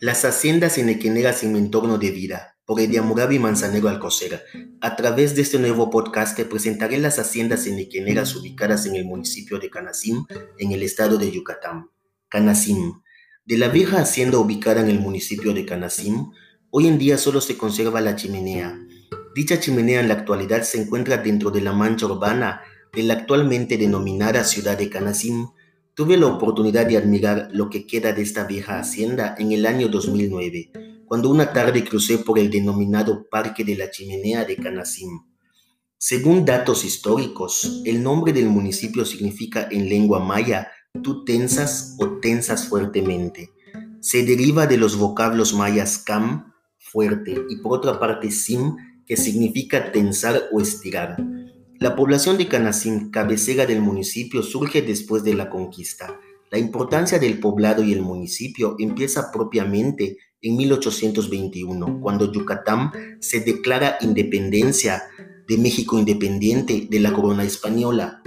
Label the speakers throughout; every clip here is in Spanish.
Speaker 1: Las haciendas enequeneras en mi entorno de vida, por Ediamurabi Manzanero Alcocer. A través de este nuevo podcast te presentaré las haciendas enequeneras ubicadas en el municipio de Canasim, en el estado de Yucatán. Canasim. De la vieja hacienda ubicada en el municipio de Canasim, hoy en día solo se conserva la chimenea. Dicha chimenea en la actualidad se encuentra dentro de la mancha urbana de la actualmente denominada ciudad de Canasim, Tuve la oportunidad de admirar lo que queda de esta vieja hacienda en el año 2009, cuando una tarde crucé por el denominado Parque de la Chimenea de Canasim. Según datos históricos, el nombre del municipio significa en lengua maya tú tensas o tensas fuertemente. Se deriva de los vocablos mayas cam, fuerte, y por otra parte sim, que significa tensar o estirar. La población de Canasim, cabecera del municipio, surge después de la conquista. La importancia del poblado y el municipio empieza propiamente en 1821, cuando Yucatán se declara independencia de México independiente de la corona española.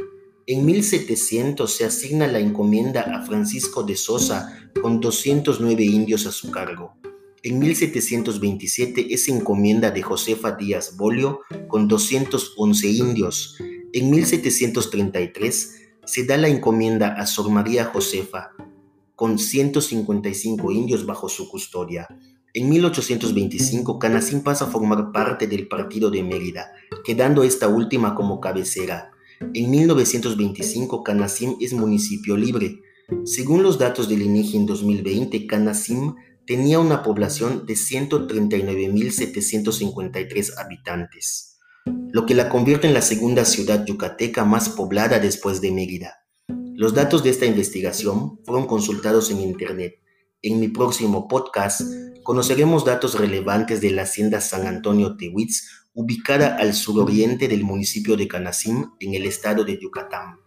Speaker 1: En 1700 se asigna la encomienda a Francisco de Sosa con 209 indios a su cargo. En 1727 es encomienda de Josefa Díaz Bolio con 211 indios. En 1733 se da la encomienda a Sor María Josefa con 155 indios bajo su custodia. En 1825 Canacín pasa a formar parte del partido de Mérida, quedando esta última como cabecera. En 1925 Canacín es municipio libre. Según los datos del INEGI en 2020, Canacín tenía una población de 139.753 habitantes, lo que la convierte en la segunda ciudad yucateca más poblada después de Mérida. Los datos de esta investigación fueron consultados en Internet. En mi próximo podcast conoceremos datos relevantes de la hacienda San Antonio Tehuitz, ubicada al suroriente del municipio de Canasim, en el estado de Yucatán.